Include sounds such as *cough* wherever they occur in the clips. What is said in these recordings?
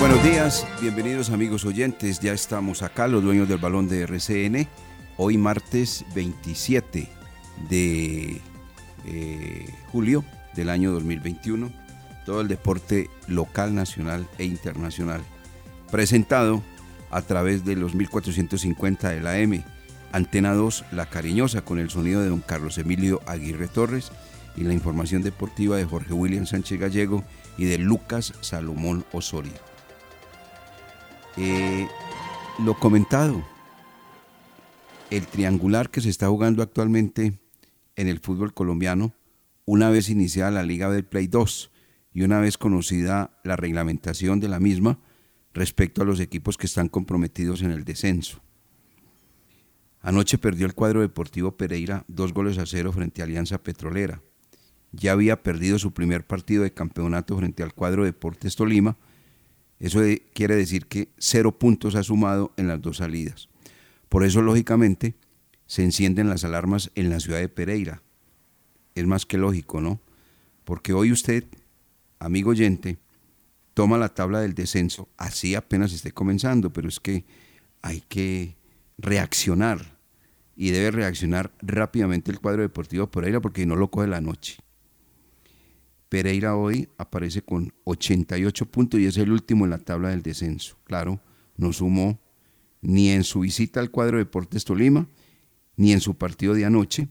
Buenos días, bienvenidos amigos oyentes. Ya estamos acá, los dueños del balón de RCN. Hoy martes 27 de eh, julio del año 2021. Todo el deporte local, nacional e internacional. Presentado a través de los 1450 de la M. Antena 2, La Cariñosa, con el sonido de don Carlos Emilio Aguirre Torres y la información deportiva de Jorge William Sánchez Gallego y de Lucas Salomón Osorio. Eh, lo comentado, el triangular que se está jugando actualmente en el fútbol colombiano, una vez iniciada la Liga del Play 2 y una vez conocida la reglamentación de la misma respecto a los equipos que están comprometidos en el descenso. Anoche perdió el cuadro deportivo Pereira dos goles a cero frente a Alianza Petrolera. Ya había perdido su primer partido de campeonato frente al cuadro Deportes Tolima. Eso quiere decir que cero puntos ha sumado en las dos salidas. Por eso, lógicamente, se encienden las alarmas en la ciudad de Pereira. Es más que lógico, ¿no? Porque hoy usted, amigo oyente, toma la tabla del descenso, así apenas esté comenzando, pero es que hay que reaccionar y debe reaccionar rápidamente el cuadro deportivo Pereira porque no lo coge la noche. Pereira hoy aparece con 88 puntos y es el último en la tabla del descenso. Claro, no sumó ni en su visita al cuadro Deportes Tolima, ni en su partido de anoche,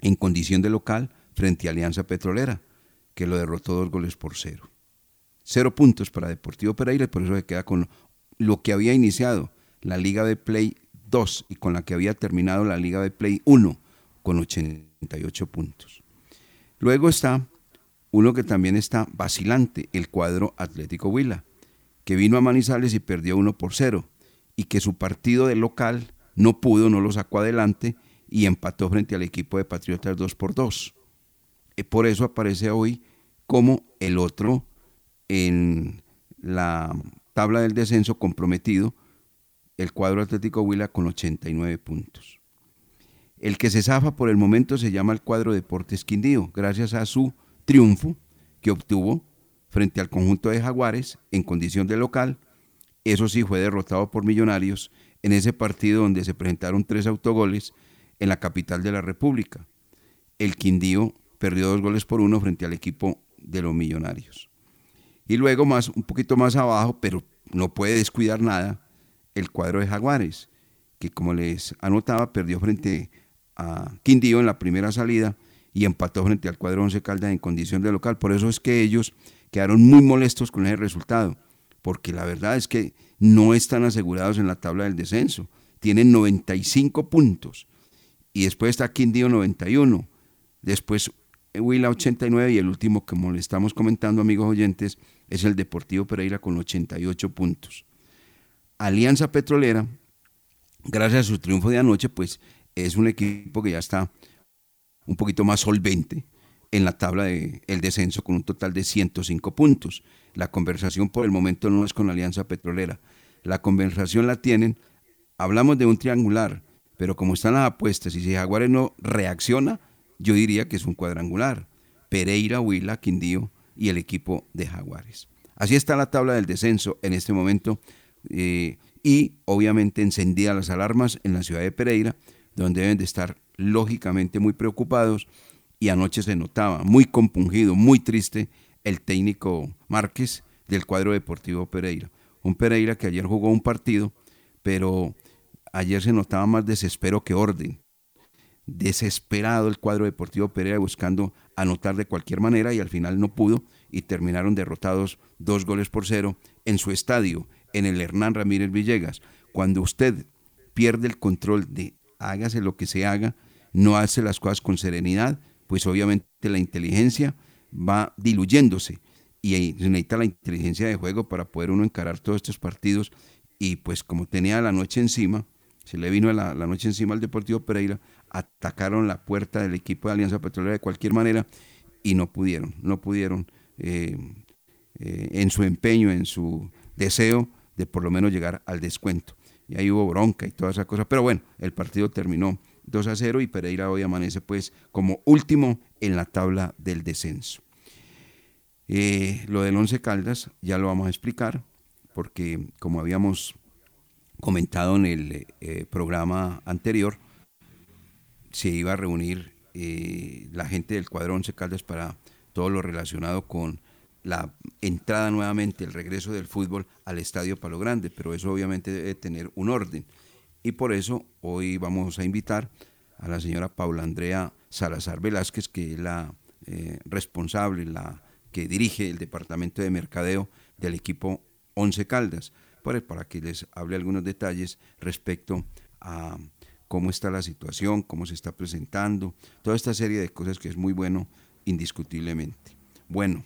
en condición de local frente a Alianza Petrolera, que lo derrotó dos goles por cero. Cero puntos para Deportivo Pereira y por eso se queda con lo que había iniciado la Liga de Play 2 y con la que había terminado la Liga de Play 1 con 88 puntos. Luego está uno que también está vacilante, el cuadro Atlético Huila, que vino a Manizales y perdió 1 por 0 y que su partido de local no pudo, no lo sacó adelante y empató frente al equipo de Patriotas 2 por 2. Eh, Por eso aparece hoy como el otro en la tabla del descenso comprometido, el cuadro Atlético Huila con 89 puntos. El que se zafa por el momento se llama el cuadro Deportes Quindío, gracias a su triunfo que obtuvo frente al conjunto de Jaguares en condición de local. Eso sí fue derrotado por Millonarios en ese partido donde se presentaron tres autogoles en la capital de la República. El Quindío perdió dos goles por uno frente al equipo de los Millonarios. Y luego más, un poquito más abajo, pero no puede descuidar nada, el cuadro de Jaguares, que como les anotaba, perdió frente a Quindío en la primera salida y empató frente al cuadro Once Caldas en condición de local. Por eso es que ellos quedaron muy molestos con ese resultado, porque la verdad es que no están asegurados en la tabla del descenso. Tienen 95 puntos y después está Quindío 91, después Huila 89 y el último, como le estamos comentando, amigos oyentes, es el Deportivo Pereira con 88 puntos. Alianza Petrolera, gracias a su triunfo de anoche, pues es un equipo que ya está un poquito más solvente en la tabla del descenso con un total de 105 puntos. La conversación por el momento no es con Alianza Petrolera. La conversación la tienen, hablamos de un triangular, Pero como están las apuestas y si Jaguares no reacciona, yo diría que es un cuadrangular. Pereira, Huila, Quindío y el equipo de Jaguares. Así está la tabla del descenso en este momento eh, y obviamente encendidas las alarmas en la ciudad de Pereira, donde deben de estar lógicamente muy preocupados y anoche se notaba muy compungido, muy triste el técnico Márquez del cuadro deportivo Pereira. Un Pereira que ayer jugó un partido, pero ayer se notaba más desespero que orden. Desesperado el cuadro deportivo Pereira buscando anotar de cualquier manera y al final no pudo y terminaron derrotados dos goles por cero en su estadio, en el Hernán Ramírez Villegas. Cuando usted pierde el control de hágase lo que se haga, no hace las cosas con serenidad, pues obviamente la inteligencia va diluyéndose y se necesita la inteligencia de juego para poder uno encarar todos estos partidos y pues como tenía la noche encima, se le vino la, noche encima al Deportivo Pereira, atacaron la puerta del equipo de Alianza Petrolera de cualquier manera y no pudieron, no pudieron eh, eh, en su empeño, en su deseo de por lo menos llegar al descuento. Y ahí hubo bronca y toda esa cosa, pero bueno, el partido terminó 2 a 0 y Pereira hoy amanece pues como último en la tabla del descenso. Eh, lo del Once Caldas ya lo vamos a explicar porque como habíamos comentado en el eh, programa anterior, se iba a reunir eh, la gente del cuadro Once Caldas para todo lo relacionado con la entrada nuevamente, el regreso del fútbol al Estadio Palo Grande, pero eso obviamente debe tener un orden. Y por eso hoy vamos a invitar a la señora Paula Andrea Salazar Velázquez, que es la eh, responsable, la que dirige el departamento de mercadeo del equipo Once Caldas, para que les hable algunos detalles respecto a cómo está la situación, cómo se está presentando, toda esta serie de cosas que es muy bueno indiscutiblemente. Bueno,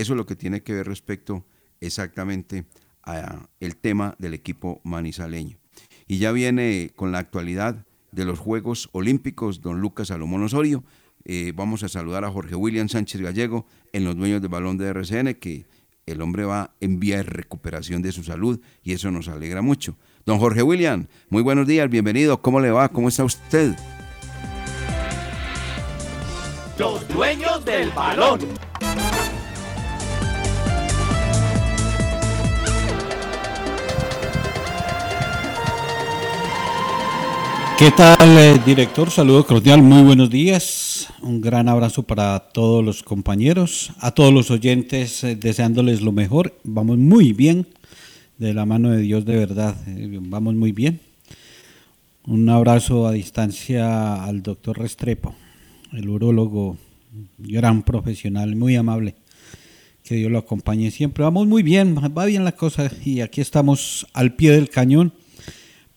eso es lo que tiene que ver respecto exactamente a el tema del equipo manizaleño. Y ya viene con la actualidad de los Juegos Olímpicos, don Lucas Salomón Osorio. Eh, vamos a saludar a Jorge William Sánchez Gallego en los dueños del balón de RCN, que el hombre va en vía de recuperación de su salud y eso nos alegra mucho. Don Jorge William, muy buenos días, bienvenido. ¿Cómo le va? ¿Cómo está usted? Los dueños del balón. ¿Qué tal, eh, director? Saludo cordial, muy buenos días. Un gran abrazo para todos los compañeros, a todos los oyentes, eh, deseándoles lo mejor. Vamos muy bien, de la mano de Dios, de verdad. eh, vamos muy bien. Un abrazo a distancia al doctor Restrepo, el urólogo, gran profesional, muy amable. Que Dios lo acompañe siempre. Vamos muy bien, va bien la cosa y aquí estamos al pie del cañón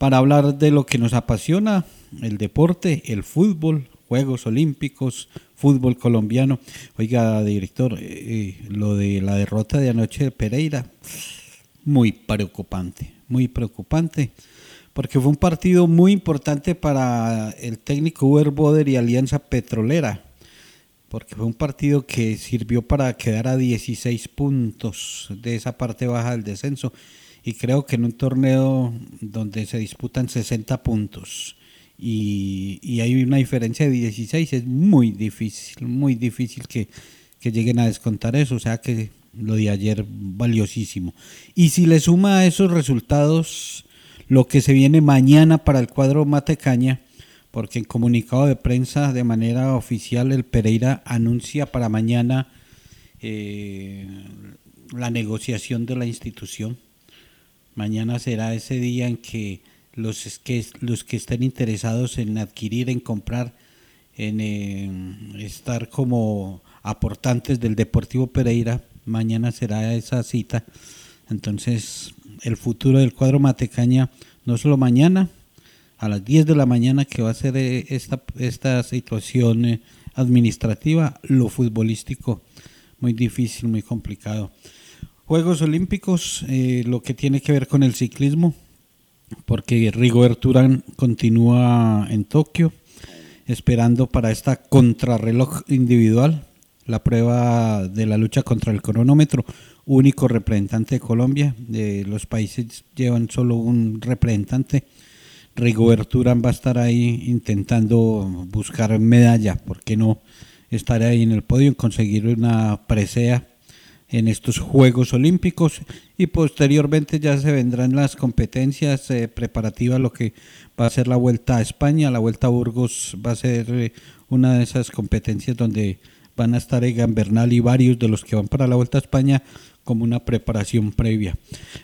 para hablar de lo que nos apasiona, el deporte, el fútbol, Juegos Olímpicos, fútbol colombiano. Oiga, director, eh, eh, lo de la derrota de anoche de Pereira, muy preocupante, muy preocupante, porque fue un partido muy importante para el técnico Uber Boder y Alianza Petrolera, porque fue un partido que sirvió para quedar a 16 puntos de esa parte baja del descenso y creo que en un torneo donde se disputan 60 puntos y, hay una diferencia de 16 es muy difícil, muy difícil que, que lleguen a descontar eso, o sea que lo de ayer valiosísimo. Y si le suma a esos resultados lo que se viene mañana para el cuadro Matecaña, porque en comunicado de prensa de manera oficial el Pereira anuncia para mañana eh, la negociación de la institución. Mañana será ese día en que los que los que estén interesados en adquirir, en comprar, en eh, estar como aportantes del Deportivo Pereira, mañana será esa cita. Entonces, el futuro del cuadro Matecaña, no solo mañana, a las 10 de la mañana que va a ser eh, esta, esta situación eh, administrativa, lo futbolístico, muy difícil, muy complicado. Juegos Olímpicos, eh, lo que tiene que ver con el ciclismo, porque Rigoberto Urán continúa en Tokio, esperando para esta contrarreloj individual, la prueba de la lucha contra el cronómetro, único representante de Colombia, de los países llevan solo un representante, Rigoberto Urán va a estar ahí intentando buscar medalla, ¿por qué no estar ahí en el podio conseguir una presea en estos Juegos Olímpicos y posteriormente ya se vendrán las competencias eh, preparativas, lo que va a ser la Vuelta a España, la Vuelta a Burgos va a ser eh, una de esas competencias donde van a estar Egan Bernal y varios de los que van para la Vuelta a España como una preparación previa.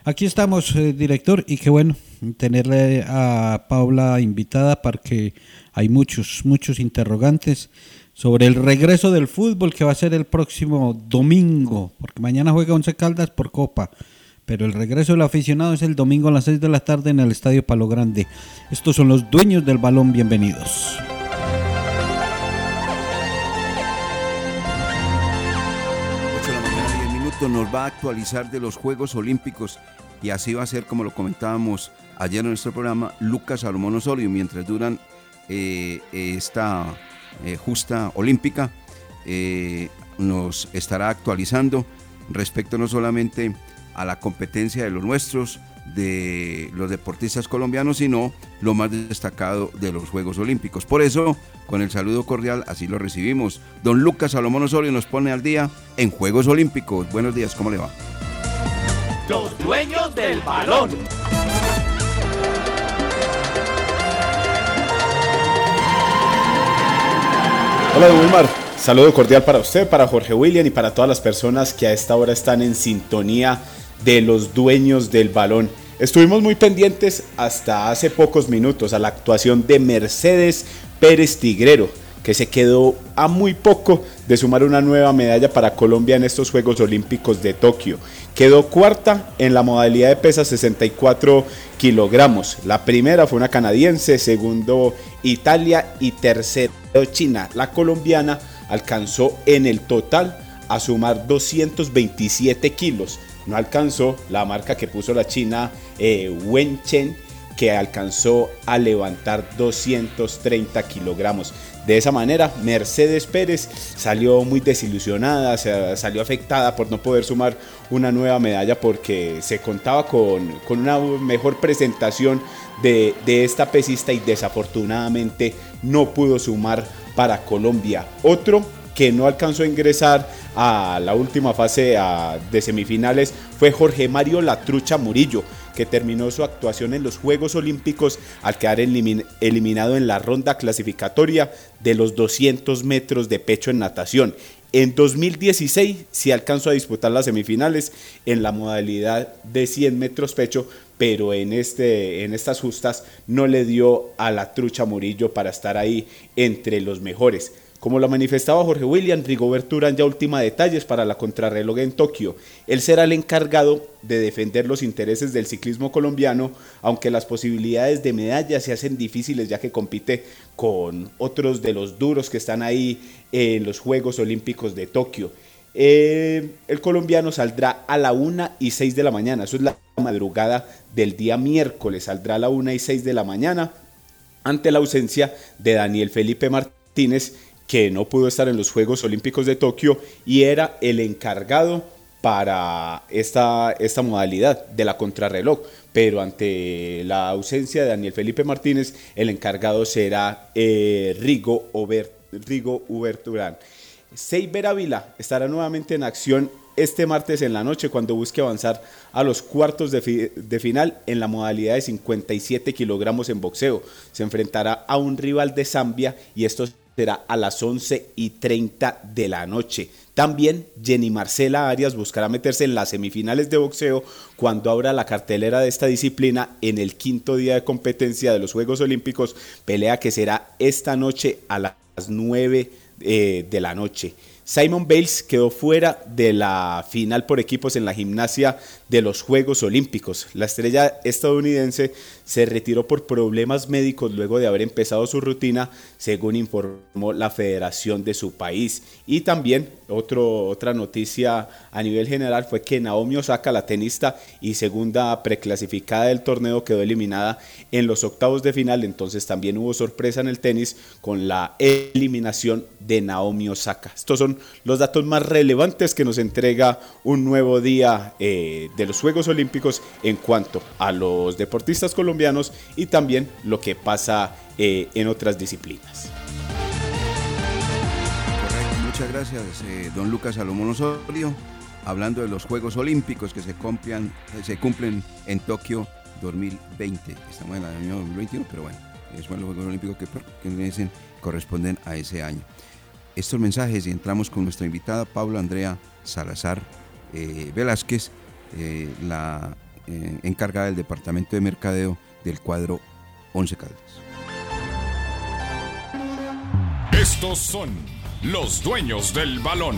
Aquí estamos, eh, director, y qué bueno tenerle a Paula invitada porque hay muchos, muchos interrogantes sobre el regreso del fútbol que va a ser el próximo domingo, porque mañana juega Once Caldas por Copa, pero el regreso del aficionado es el domingo a las 6 de la tarde en el Estadio Palo Grande. Estos son los dueños del balón, bienvenidos. nos va a actualizar de los Juegos Olímpicos y así va a ser como lo comentábamos ayer en nuestro programa Lucas Salomón Osorio mientras duran eh, esta eh, justa olímpica, eh, nos estará actualizando respecto no solamente a la competencia de los nuestros, de los deportistas colombianos, sino lo más destacado de los Juegos Olímpicos. Por eso, con el saludo cordial, así lo recibimos. Don Lucas Salomón Osorio nos pone al día en Juegos Olímpicos. Buenos días, ¿cómo le va? Los dueños del balón. Hola, Wilmar. Saludo cordial para usted, para Jorge William y para todas las personas que a esta hora están en sintonía de los dueños del balón. Estuvimos muy pendientes hasta hace pocos minutos a la actuación de Mercedes Pérez Tigrero, que se quedó a muy poco de sumar una nueva medalla para Colombia en estos Juegos Olímpicos de Tokio. Quedó cuarta en la modalidad de pesa 64 kilogramos. La primera fue una canadiense, segundo Italia y tercero China. La colombiana alcanzó en el total a sumar 227 kilos. No alcanzó la marca que puso la China eh, Wen Chen que alcanzó a levantar 230 kilogramos. De esa manera, Mercedes Pérez salió muy desilusionada, salió afectada por no poder sumar una nueva medalla porque se contaba con, una mejor presentación de, de esta pesista y desafortunadamente no pudo sumar para Colombia. Otro que no alcanzó a ingresar a la última fase de semifinales fue Jorge Mario Latrucha Murillo, que terminó su actuación en los Juegos Olímpicos al quedar eliminado en la ronda clasificatoria de los 200 metros de pecho en natación. En 2016 sí alcanzó a disputar las semifinales en la modalidad de 100 metros pecho, pero en, este, en estas justas no le dio a la trucha Murillo para estar ahí entre los mejores. Como lo manifestaba Jorge William, Rigoberto Urán ya última detalles para la contrarreloj en Tokio. Él será el encargado de defender los intereses del ciclismo colombiano, aunque las posibilidades de medalla se hacen difíciles ya que compite con otros de los duros que están ahí en los Juegos Olímpicos de Tokio. Eh, el colombiano saldrá a la 1 y 6 de la mañana, eso es la madrugada del día miércoles, saldrá a la 1 y 6 de la mañana ante la ausencia de Daniel Felipe Martínez que no pudo estar en los Juegos Olímpicos de Tokio y era el encargado para esta, esta modalidad de la contrarreloj. Pero ante la ausencia de Daniel Felipe Martínez, el encargado será eh, Rigo, Rigo Uberturán. Seiber Ávila estará nuevamente en acción este martes en la noche cuando busque avanzar a los cuartos de, de, final en la modalidad de 57 kilogramos en boxeo. Se enfrentará a un rival de Zambia y estos será a las 11 y 30 de la noche. También Jenny Marcela Arias buscará meterse en las semifinales de boxeo cuando abra la cartelera de esta disciplina en el quinto día de competencia de los Juegos Olímpicos, pelea que será esta noche a las 9 eh, de la noche. Simon Bales quedó fuera de la final por equipos en la gimnasia de los Juegos Olímpicos. La estrella estadounidense se retiró por problemas médicos luego de haber empezado su rutina, según informó la federación de su país. Y también otro, otra noticia a nivel general fue que Naomi Osaka, la tenista y segunda preclasificada del torneo, quedó eliminada en los octavos de final. Entonces también hubo sorpresa en el tenis con la eliminación de Naomi Osaka. Estos son los datos más relevantes que nos entrega un nuevo día eh, de los Juegos Olímpicos en cuanto a los deportistas colombianos y también lo que pasa eh, en otras disciplinas. muchas gracias, eh, don Lucas Salomón Osorio. Hablando de los Juegos Olímpicos que se cumplen, se cumplen en Tokio 2020. Estamos en el año 2021, pero bueno, son los Juegos Olímpicos que, que corresponden a ese año. Estos mensajes y entramos con nuestra invitada Paula Andrea Salazar eh, Velázquez, eh, la eh, encargada del Departamento de Mercadeo del cuadro 11 Caldas. Estos son los dueños del balón.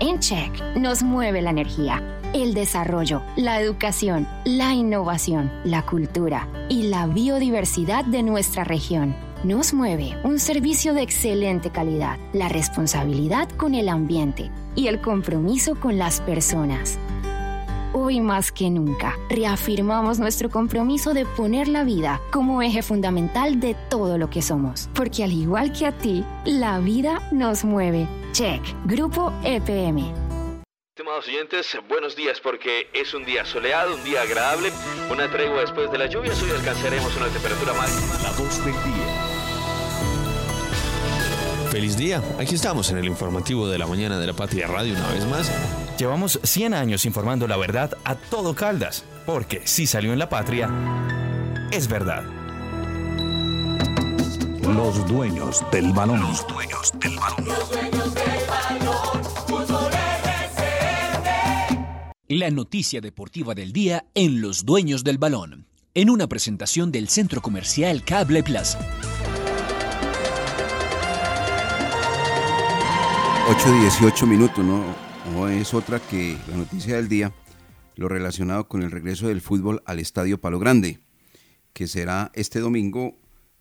En Check nos mueve la energía, el desarrollo, la educación, la innovación, la cultura y la biodiversidad de nuestra región. Nos mueve un servicio de excelente calidad, la responsabilidad con el ambiente y el compromiso con las personas. Hoy más que nunca, reafirmamos nuestro compromiso de poner la vida como eje fundamental de todo lo que somos, porque al igual que a ti, la vida nos mueve. Check, Grupo EPM. Estimados oyentes, buenos días porque es un día soleado, un día agradable, una tregua después de la lluvia, hoy alcanzaremos una temperatura máxima. La voz del día. Feliz día, aquí estamos en el informativo de la mañana de la Patria Radio una vez más. Llevamos 100 años informando la verdad a todo Caldas, porque si salió en la Patria, es verdad. Los dueños del balón. Los dueños del balón. La noticia deportiva del día en Los Dueños del Balón, en una presentación del Centro Comercial Cable Plaza. 8.18 minutos, ¿no? No es otra que la noticia del día, lo relacionado con el regreso del fútbol al Estadio Palo Grande, que será este domingo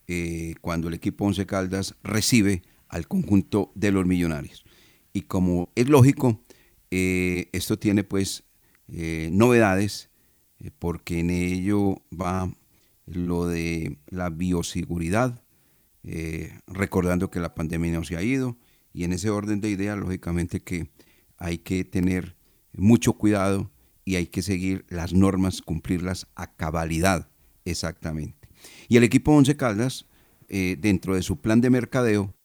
eh, cuando el equipo Once Caldas recibe al conjunto de los millonarios. Y como es lógico, eh, esto tiene pues eh, novedades, porque en ello va lo de la bioseguridad, recordando que la pandemia no se ha ido, y en ese orden de ideas, lógicamente que hay que tener mucho cuidado y hay que seguir las normas, cumplirlas a cabalidad, exactamente. Y el equipo Once Caldas, eh, dentro de su plan de mercadeo,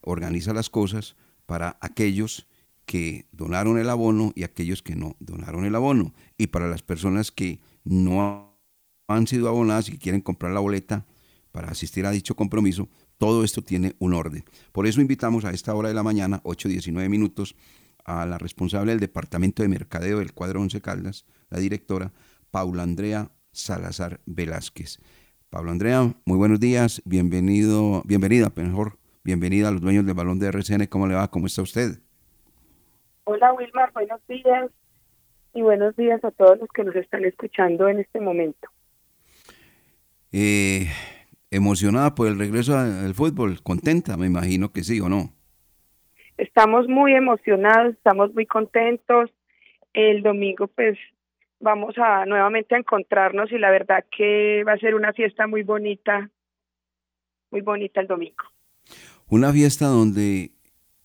organiza las cosas para aquellos que donaron el abono y aquellos que no donaron el abono. Y para las personas que no han sido abonadas y quieren comprar la boleta para asistir a dicho compromiso, todo esto tiene un orden. Por eso invitamos a esta hora de la mañana, 8.19 minutos, a la responsable del Departamento de Mercadeo del cuadro Once Caldas, la directora, Paula Andrea Salazar Velázquez. Paula Andrea, muy buenos días, bienvenido, bienvenida, mejor, bienvenida a los dueños del balón de RCN, ¿cómo le va? ¿Cómo está usted? Hola Wilmar, buenos días y buenos días a todos los que nos están escuchando en este momento. Eh, emocionada por el regreso al fútbol, contenta, me imagino que sí o no. Estamos muy emocionados, estamos muy contentos. El domingo pues vamos a nuevamente a encontrarnos y la verdad que va a ser una fiesta muy bonita, muy bonita el domingo. Una fiesta donde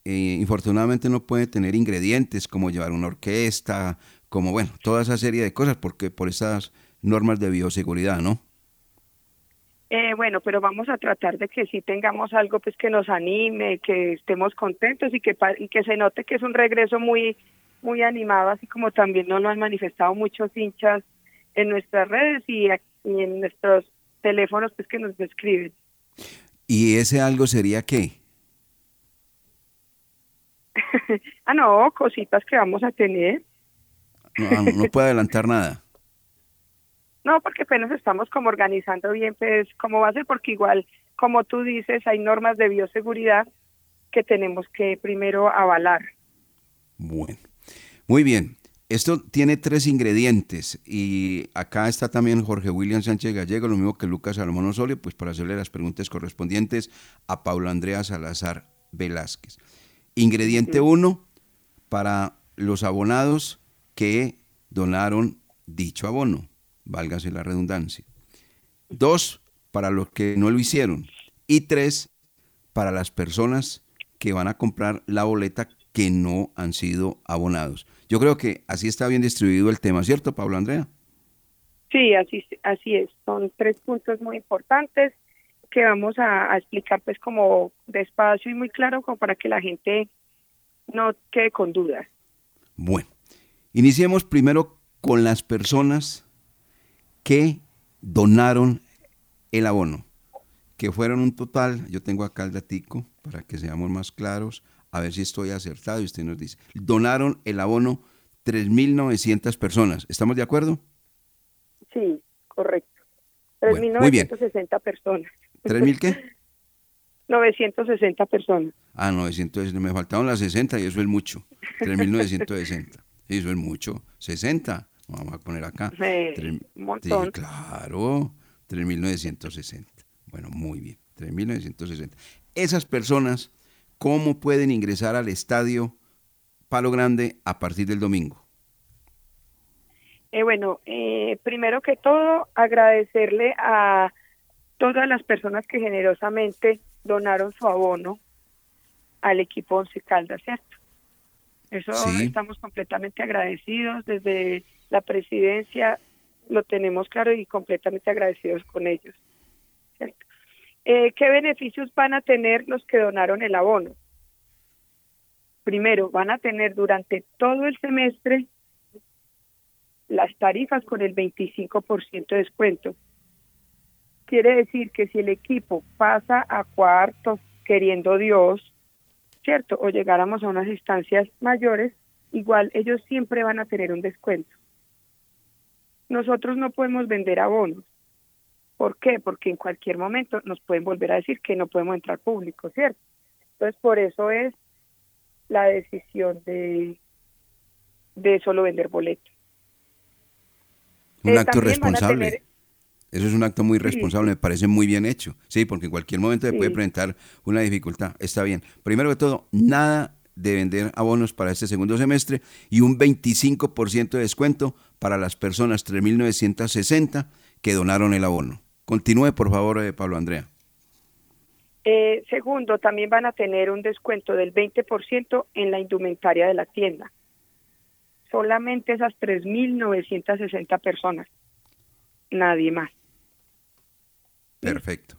eh, infortunadamente no puede tener ingredientes como llevar una orquesta, como bueno, toda esa serie de cosas, porque por esas normas de bioseguridad, ¿no? Eh, bueno, pero vamos a tratar de que sí tengamos algo pues que nos anime, que estemos contentos y que, y que se note que es un regreso muy, muy animado, así como también nos lo han manifestado muchos hinchas en nuestras redes y, en nuestros teléfonos pues que nos describen. ¿Y ese algo sería qué? *laughs* ah, no, cositas que vamos a tener. No, no puede adelantar nada. No, porque apenas estamos como organizando bien, pues, cómo va a ser, porque igual, como tú dices, hay normas de bioseguridad que tenemos que primero avalar. Bueno, muy bien. Esto tiene tres ingredientes y acá está también Jorge William Sánchez Gallego, lo mismo que Lucas Salomón Osorio, pues para hacerle las preguntas correspondientes a Paula Andrea Salazar Velázquez. Ingrediente uno, para los abonados que donaron dicho abono válgase la redundancia. Dos, para los que no lo hicieron. Y tres, para las personas que van a comprar la boleta que no han sido abonados. Yo creo que así está bien distribuido el tema, ¿cierto, Pablo Andrea? Sí, así, así es. Son tres puntos muy importantes que vamos a, explicar pues como despacio y muy claro como para que la gente no quede con dudas. Bueno, iniciemos primero con las personas que donaron el abono, que fueron un total, yo tengo acá el datico para que seamos más claros, a ver si estoy acertado y usted nos dice, donaron el abono 3.900 personas, ¿estamos de acuerdo? Sí, correcto. 3.960 personas. ¿3.000 qué? *laughs* 960 personas. Ah, 900, me faltaron las 60 y eso es mucho. 3.960. Eso es mucho. 60. Vamos a poner acá. Sí, un montón. claro, 3.960. Bueno, muy bien, 3.960. Esas personas, ¿cómo pueden ingresar al estadio Palo Grande a partir del domingo? Eh, bueno, eh, primero que todo, agradecerle a todas las personas que generosamente donaron su abono al equipo Once Caldas, ¿cierto? Eso estamos completamente agradecidos desde la presidencia lo tenemos claro y completamente agradecidos con ellos. Eh, ¿Qué beneficios van a tener los que donaron el abono? Primero, van a tener durante todo el semestre las tarifas con el 25% de descuento. Quiere decir que si el equipo pasa a cuartos queriendo Dios, ¿cierto? O llegáramos a unas instancias mayores, igual ellos siempre van a tener un descuento nosotros no podemos vender abonos. ¿Por qué? Porque en cualquier momento nos pueden volver a decir que no podemos entrar público, ¿cierto? Entonces, por eso es la decisión de, de solo vender boletos. Un eh, acto responsable. Eso es un acto muy responsable, me parece muy bien hecho. Sí, porque en cualquier momento se puede presentar una dificultad. Está bien. Primero que todo, nada de vender abonos para este segundo semestre y un 25% de descuento para las personas 3.960 que donaron el abono. Continúe, por favor, eh, Pablo Andrea. Eh, segundo, también van a tener un descuento del 20% en la indumentaria de la tienda. Solamente esas 3.960 personas. Nadie más. Perfecto.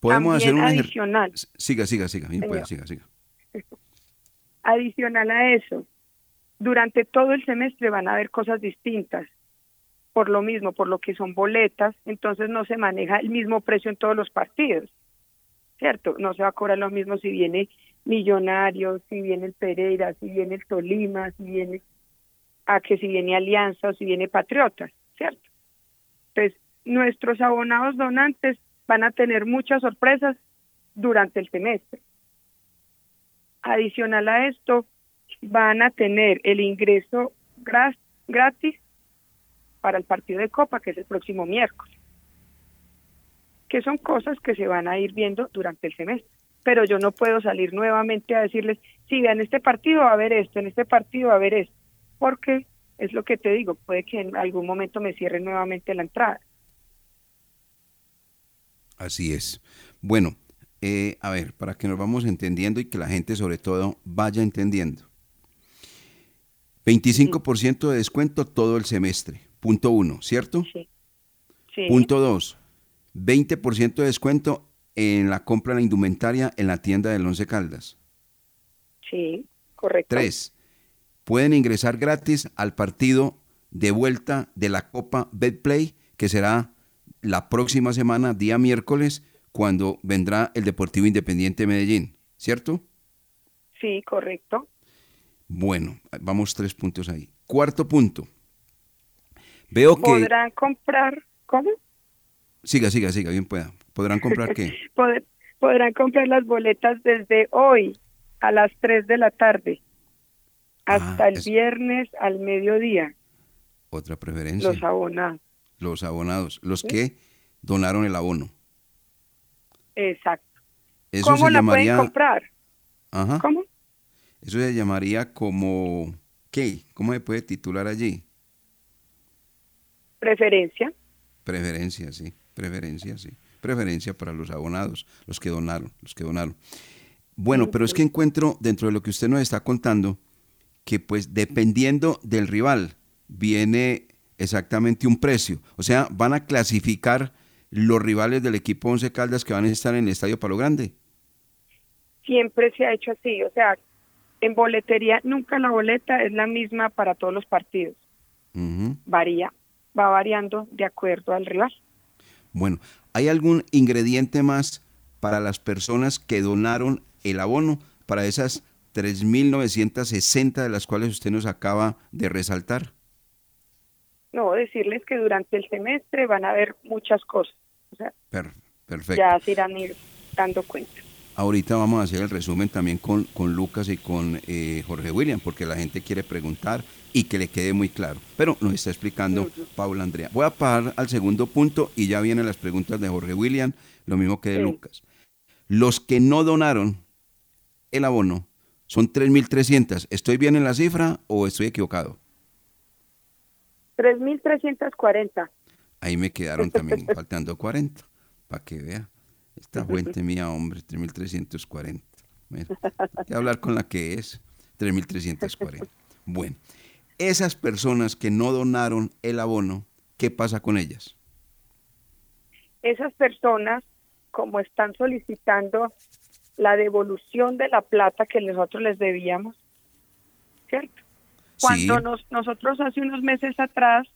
Podemos hacer un adicional. Siga, siga, siga. siga, siga. Adicional a eso, durante todo el semestre van a haber cosas distintas. Por lo mismo, por lo que son boletas, entonces no se maneja el mismo precio en todos los partidos. ¿Cierto? No se va a cobrar lo mismo si viene Millonarios, si viene el Pereira, si viene el Tolima, si viene a que si viene Alianza o si viene Patriotas, ¿cierto? Entonces, nuestros abonados donantes van a tener muchas sorpresas durante el semestre. Adicional a esto, van a tener el ingreso gratis para el partido de Copa, que es el próximo miércoles, que son cosas que se van a ir viendo durante el semestre pero yo no puedo salir nuevamente a decirles, sí, en este partido va a haber esto, en este partido va a haber esto, porque es lo que te digo, puede que en algún momento me cierre nuevamente la entrada. Así es. Bueno, eh, a ver, para que nos vamos entendiendo y que la gente sobre todo vaya entendiendo. 25% de descuento todo el semestre, punto uno, ¿cierto? Sí. sí. Punto dos, 20% de descuento en la compra de la indumentaria en la tienda del Once Caldas. Sí, correcto. Tres, pueden ingresar gratis al partido de vuelta de la Copa Betplay, que será la próxima semana, día miércoles, cuando vendrá el Deportivo Independiente Medellín, ¿cierto? Sí, correcto. Bueno, vamos tres puntos ahí. Cuarto punto. Veo que... ¿Podrán comprar? ¿Cómo? Siga, siga, siga, bien pueda. ¿Podrán comprar qué? *laughs* podrán comprar las boletas desde hoy a las 3 de la tarde hasta ah, el viernes al mediodía. Otra preferencia. Los abonados. Los abonados, los que donaron el abono. Exacto. ¿Cómo la pueden comprar? Ajá. ¿Cómo? Eso se llamaría como ¿qué? ¿Cómo se puede titular allí? Preferencia. Preferencia, sí. Preferencia, sí preferencia para los abonados, los que donaron, los que donaron. Bueno, pero es que encuentro dentro de lo que usted nos está contando que pues dependiendo del rival viene exactamente un precio. O sea, van a clasificar los rivales del equipo Once Caldas que van a estar en el Estadio Palo Grande. Siempre se ha hecho así, o sea, en boletería nunca la boleta es la misma para todos los partidos. Varía, va variando de acuerdo al rival. Bueno, ¿hay algún ingrediente más para las personas que donaron el abono para esas 3.960 de las cuales usted nos acaba de resaltar? No, decirles que durante el semestre van a haber muchas cosas. O sea, perfecto. Ya se irán ir dando cuenta. Ahorita vamos a hacer el resumen también con, con Lucas y con eh, Jorge William, porque la gente quiere preguntar y que le quede muy claro. Pero nos está explicando Paula Andrea. Voy a pasar al segundo punto y ya vienen las preguntas de Jorge William, lo mismo que de Lucas. Los que no donaron el abono son 3.300. ¿Estoy bien en la cifra o estoy equivocado? 3.340. Ahí me quedaron también *laughs* faltando 40, para que vea. Esta fuente mía, hombre, 3.340. Hay que hablar con la que es, 3.340. Bueno, esas personas que no donaron el abono, ¿qué pasa con ellas? Esas personas, como están solicitando la devolución de la plata que nosotros les debíamos, ¿cierto? Cuando nos, nosotros hace unos meses atrás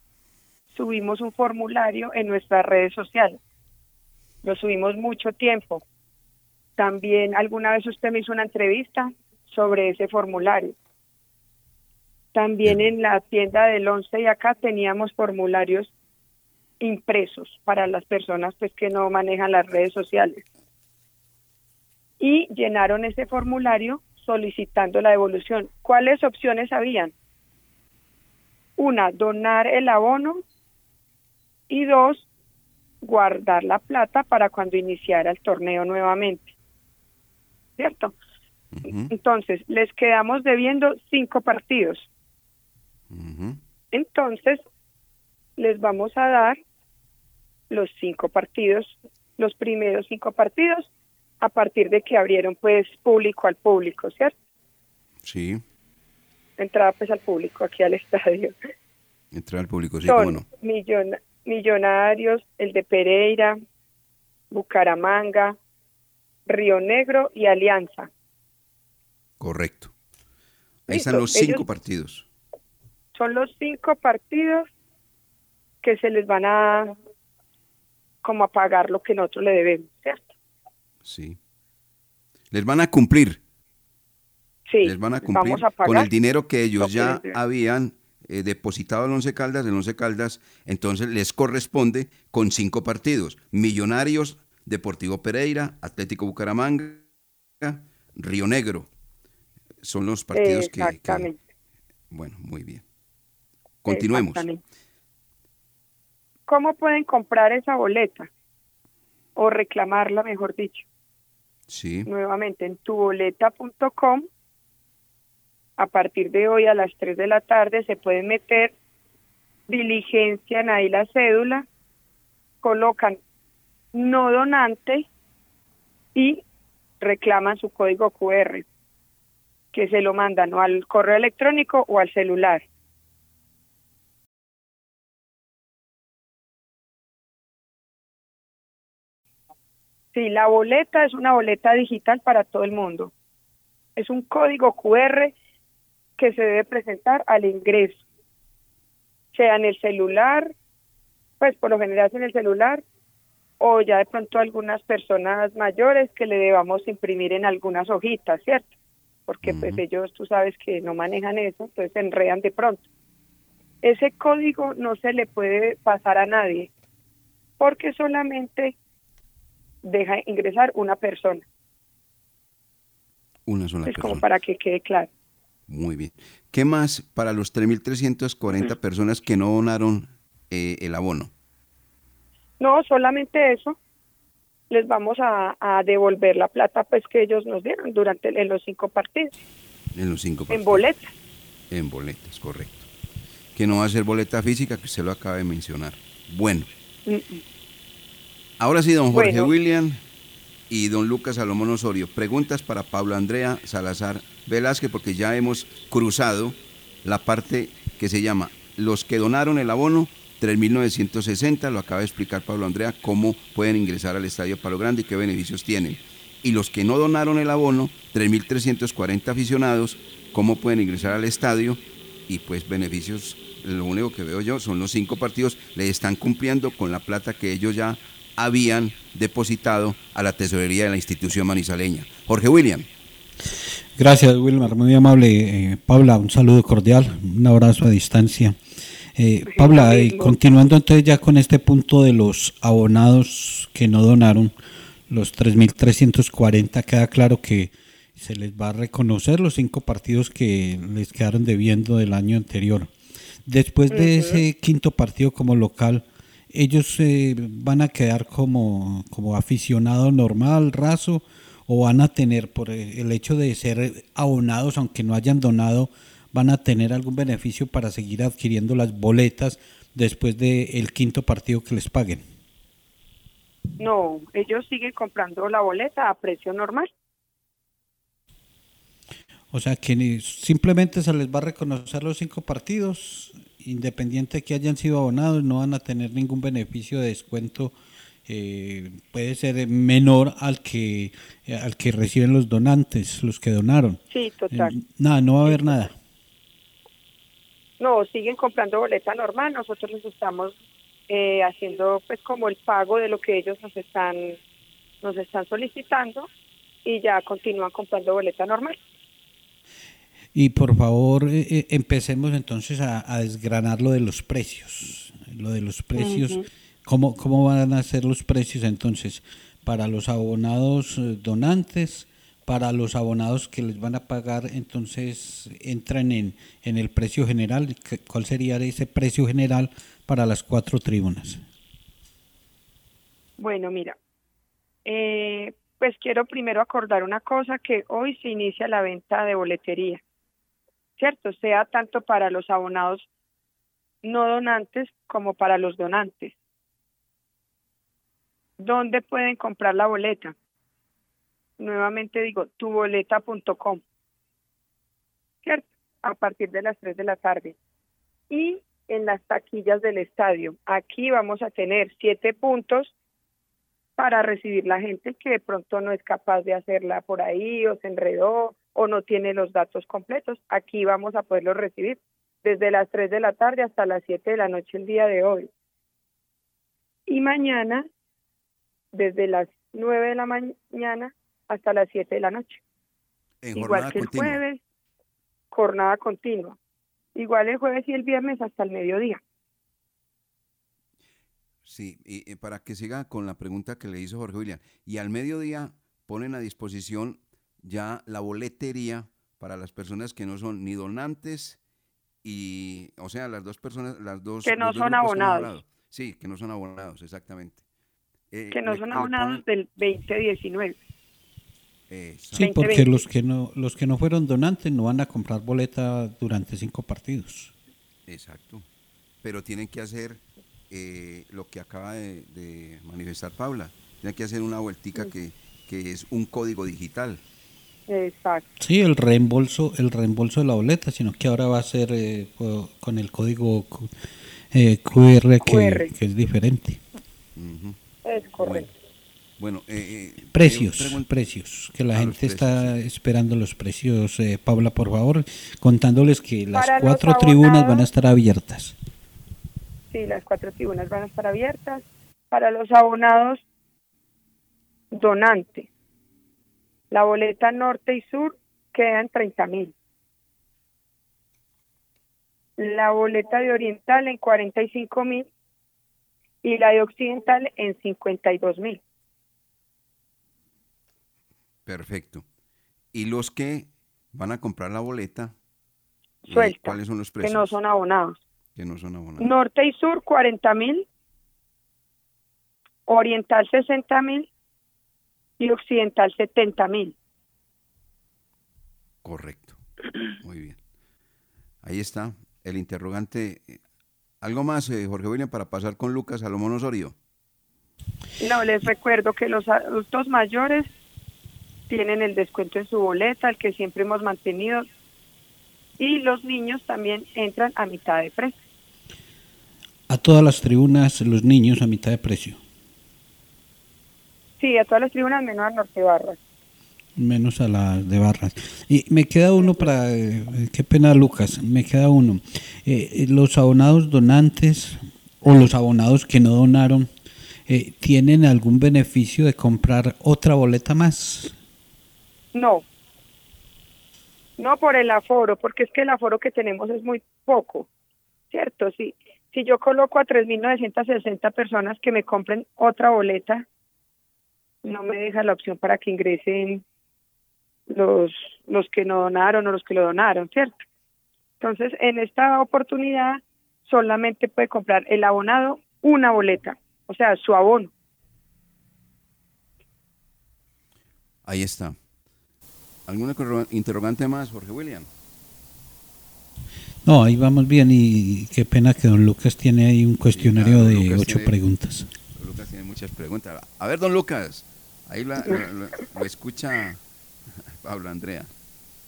subimos un formulario en nuestras redes sociales lo subimos mucho tiempo. También alguna vez usted me hizo una entrevista sobre ese formulario. También en la tienda del 11 y acá teníamos formularios impresos para las personas pues que no manejan las redes sociales. Y llenaron ese formulario solicitando la devolución. ¿Cuáles opciones habían? Una, donar el abono y dos, guardar la plata para cuando iniciara el torneo nuevamente. ¿Cierto? Entonces, les quedamos debiendo cinco partidos. Entonces, les vamos a dar los cinco partidos, los primeros cinco partidos, a partir de que abrieron pues público al público, ¿cierto? Sí. Entrada pues al público aquí al *laughs* estadio. Entrada al público, sí, Son Millonarios, el de Pereira, Bucaramanga, Río Negro y Alianza. Correcto. Ahí están los cinco partidos. Son los cinco partidos que se les van a como a pagar lo que nosotros le debemos, ¿cierto? Sí. Les van a cumplir. Sí, les van a cumplir vamos a con el dinero que ellos ya habían eh, depositado al Once Caldas, el Once Caldas, entonces les corresponde con cinco partidos, Millonarios, Deportivo Pereira, Atlético Bucaramanga, Río Negro. Son los partidos que- que, Exactamente. Bueno, muy bien. Continuemos. Exactamente. ¿Cómo pueden comprar esa boleta? O reclamarla, mejor dicho. Sí. Nuevamente en tuboleta.com. A partir de hoy a las 3 de la tarde se pueden meter, diligencian ahí la cédula, colocan no donante y reclaman su código QR, que se lo mandan al correo electrónico o al celular. Sí, la boleta es una boleta digital para todo el mundo. Es un código QR que se debe presentar al ingreso, sea en el celular, pues por lo general es en el celular, o ya de pronto algunas personas mayores que le debamos imprimir en algunas hojitas, ¿cierto? Porque pues ellos, tú sabes que no manejan eso, entonces se enredan de pronto. Ese código no se le puede pasar a nadie, porque solamente deja ingresar una persona. Una sola Es como persona. para que quede claro. Muy bien. ¿Qué más para los 3.340 personas que no donaron eh, el abono? No, solamente eso. Les vamos a, a devolver la plata pues que ellos nos dieron durante en los cinco partidos, En los cinco en partidos. boleta. En boletas, correcto. Que no va a ser boleta física, que usted lo acaba de mencionar. Bueno, Mm, mm. ahora sí, don Jorge Bueno. William y don Lucas Salomón Osorio. Preguntas para Pablo Andrea Salazar Velázquez, porque ya hemos cruzado la parte que se llama Los que donaron el abono, 3.960. Lo acaba de explicar Pablo Andrea, cómo pueden ingresar al Estadio Palo Grande y qué beneficios tienen. Y los que no donaron el abono, 3.340 aficionados, cómo pueden ingresar al estadio y pues beneficios, lo único que veo yo son los cinco partidos, le están cumpliendo con la plata que ellos ya habían depositado a la tesorería de la institución manizaleña. Jorge William. Gracias, Wilmar, muy amable. Eh, Paula, un saludo cordial, un abrazo a distancia. Eh, Paula, eh, continuando entonces ya con este punto de los abonados que no donaron, los 3.340, queda claro que se les va a reconocer los cinco partidos que les quedaron debiendo del año anterior. Después de ese quinto partido como local, ellos eh, van a quedar como, como aficionado normal, raso, o van a tener, por el hecho de ser abonados, aunque no hayan donado, van a tener algún beneficio para seguir adquiriendo las boletas después del quinto partido que les paguen. No, ellos siguen comprando la boleta a precio normal. O sea que simplemente se les va a reconocer los cinco partidos, independiente de que hayan sido abonados, no van a tener ningún beneficio de descuento. eh, puede ser menor al que eh, al que reciben los donantes, los que donaron. Sí, total. Eh, nada, no va a haber nada. No, siguen comprando boleta normal. Nosotros les estamos eh, haciendo pues como el pago de lo que ellos nos están nos están solicitando y ya continúan comprando boleta normal. Y por favor, eh, eh, empecemos entonces a, a desgranar lo de los precios. Lo de los precios. ¿cómo, ¿cómo van a ser los precios entonces para los abonados eh, donantes? Para los abonados que les van a pagar, entonces entran en, en el precio general. ¿Qué- ¿Cuál sería ese precio general para las cuatro tribunas? Bueno, mira, eh, pues quiero primero acordar una cosa, que hoy se inicia la venta de boletería, ¿cierto? Sea tanto para los abonados no donantes como para los donantes. ¿Dónde pueden comprar la boleta? Nuevamente digo, tuboleta.com, ¿cierto? A partir de las 3 de la tarde. Y en las taquillas del estadio. Aquí vamos a tener siete puntos para recibir la gente que de pronto no es capaz de hacerla por ahí o se enredó o no tiene los datos completos. Aquí vamos a poderlos recibir desde las 3 de la tarde hasta las 7 de la noche el día de hoy. Y mañana desde las 9 de la mañana hasta las 7 de la noche. igual que el jueves, jornada continua. Igual el jueves y el viernes hasta el mediodía. Sí, y, para que siga con la pregunta que le hizo Jorge William, y al mediodía ponen a disposición ya la boletería para las personas que no son ni donantes y, o sea, las dos personas, las dos... Que no son abonados. Sí, que no son abonados, exactamente. Eh, que no son abonados del 2019. sí, porque los que no los que no fueron donantes no van a comprar boleta durante cinco partidos. Exacto. Pero tienen que hacer eh, lo que acaba de, manifestar Paula. Tienen que hacer una vueltica que, que es un código digital. Exacto. Sí, el reembolso, el reembolso de la boleta, sino que ahora va a ser eh, con el código eh, QR, que, es diferente. Es correcto. Bueno, eh, eh precios, precios, que la ah, gente está esperando los precios. Eh, Paula, por favor, contándoles que las cuatro tribunas van a estar abiertas. Sí, las cuatro tribunas van a estar abiertas. Para los abonados, donante. La boleta norte y sur queda en 30 mil. La boleta de oriental en 45 mil y la de occidental en 52 mil. Perfecto. ¿Y los que van a comprar la boleta? Eh, Suelta, ¿Cuáles son los precios? Que no son abonados. Que no son abonados. Norte y sur 40 mil, oriental 60 mil y occidental 70 mil. Correcto. Muy bien. Ahí está el interrogante ¿Algo más, eh, Jorge William, para pasar con Lucas Salomón Osorio? No, les recuerdo que los adultos mayores tienen el descuento en su boleta, el que siempre hemos mantenido, y los niños también entran a mitad de precio. A todas las tribunas, los niños a mitad de precio. Sí, a todas las tribunas menos a Norte Barras menos a la de Barras. Y me queda uno para, eh, qué pena Lucas, me queda uno. Eh, los abonados donantes o los abonados que no donaron, eh, ¿tienen algún beneficio de comprar otra boleta más? No. No por el aforo, porque es que el aforo que tenemos es muy poco, ¿cierto? Si, si yo coloco a 3.960 personas que me compren otra boleta, no me deja la opción para que ingresen los, los que no donaron o los que lo donaron, ¿cierto? Entonces, en esta oportunidad solamente puede comprar el abonado una boleta, o sea, su abono. Ahí está. ¿Alguna interrogante más, Jorge William? No, ahí vamos bien y qué pena que don Lucas tiene ahí un cuestionario de ocho preguntas. Muchas preguntas. A ver, don Lucas, ahí lo escucha *laughs* Pablo Andrea.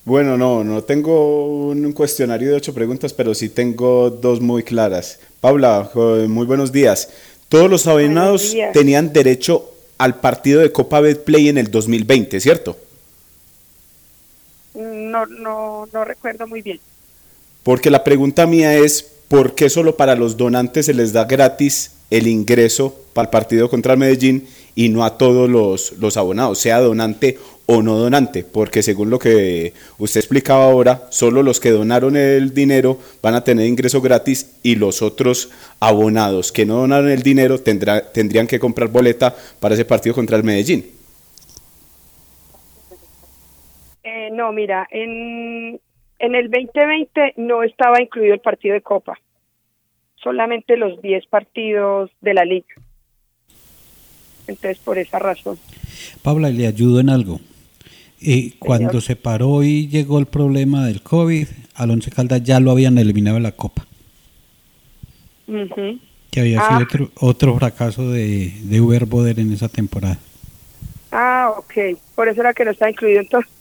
Bueno, no, no tengo un cuestionario de ocho preguntas, pero sí tengo dos muy claras. Paula, muy buenos días. Todos los abonados tenían derecho al partido de Copa Betplay en el 2020, ¿cierto? No, no, no recuerdo muy bien. Porque la pregunta mía es, ¿por qué solo para los donantes se les da gratis el ingreso para el partido contra el Medellín y no a todos los, los abonados, sea donante o no donante, porque según lo que usted explicaba ahora, solo los que donaron el dinero van a tener ingreso gratis y los otros abonados que no donaron el dinero tendrá, tendrían que comprar boleta para ese partido contra el Medellín. Eh, no, mira, en, en el 2020 no estaba incluido el partido de Copa, solamente los 10 partidos de la liga. Entonces, por esa razón. Paula, ¿le ayudo en algo? Y cuando se paró y llegó el problema del COVID, al Once Caldas ya lo habían eliminado de la Copa. Que había sido ah. otro, otro fracaso de, de Uber Boder en esa temporada. Ah, ok. Por eso era que no está incluido entonces.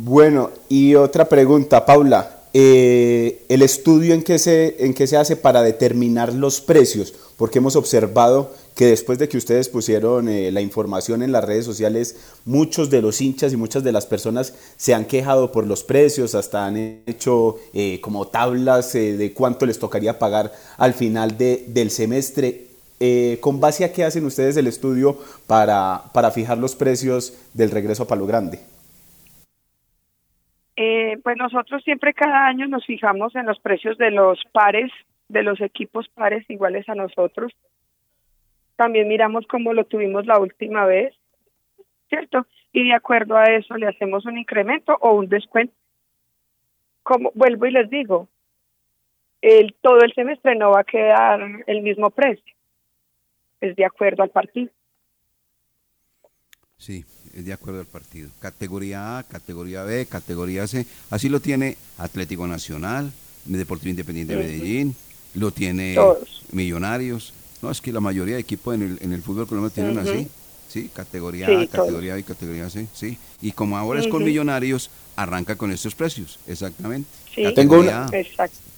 bueno, y otra pregunta, Paula. Eh, el estudio en que, se, en que se hace para determinar los precios, porque hemos observado que después de que ustedes pusieron eh, la información en las redes sociales, muchos de los hinchas y muchas de las personas se han quejado por los precios, hasta han hecho eh, como tablas eh, de cuánto les tocaría pagar al final de, del semestre. ¿Con base a qué hacen ustedes el estudio para, para fijar los precios del regreso a Palo Grande? Eh, pues nosotros siempre cada año nos fijamos en los precios de los pares, de los equipos pares iguales a nosotros. También miramos cómo lo tuvimos la última vez, ¿cierto? Y de acuerdo a eso le hacemos un incremento o un descuento. Como vuelvo y les digo, el, todo el semestre no va a quedar el mismo precio. Es de acuerdo al partido. Sí, es de acuerdo al partido. Categoría A, categoría B, categoría C. Así lo tiene Atlético Nacional, Deportivo Independiente de Medellín, lo tiene Millonarios. No, es que la mayoría de equipos en el, en el fútbol colombiano tienen así. Sí, categoría A, categoría B y categoría C. Sí. Y como ahora es con Millonarios, arranca con estos precios. Exactamente. Tengo, una,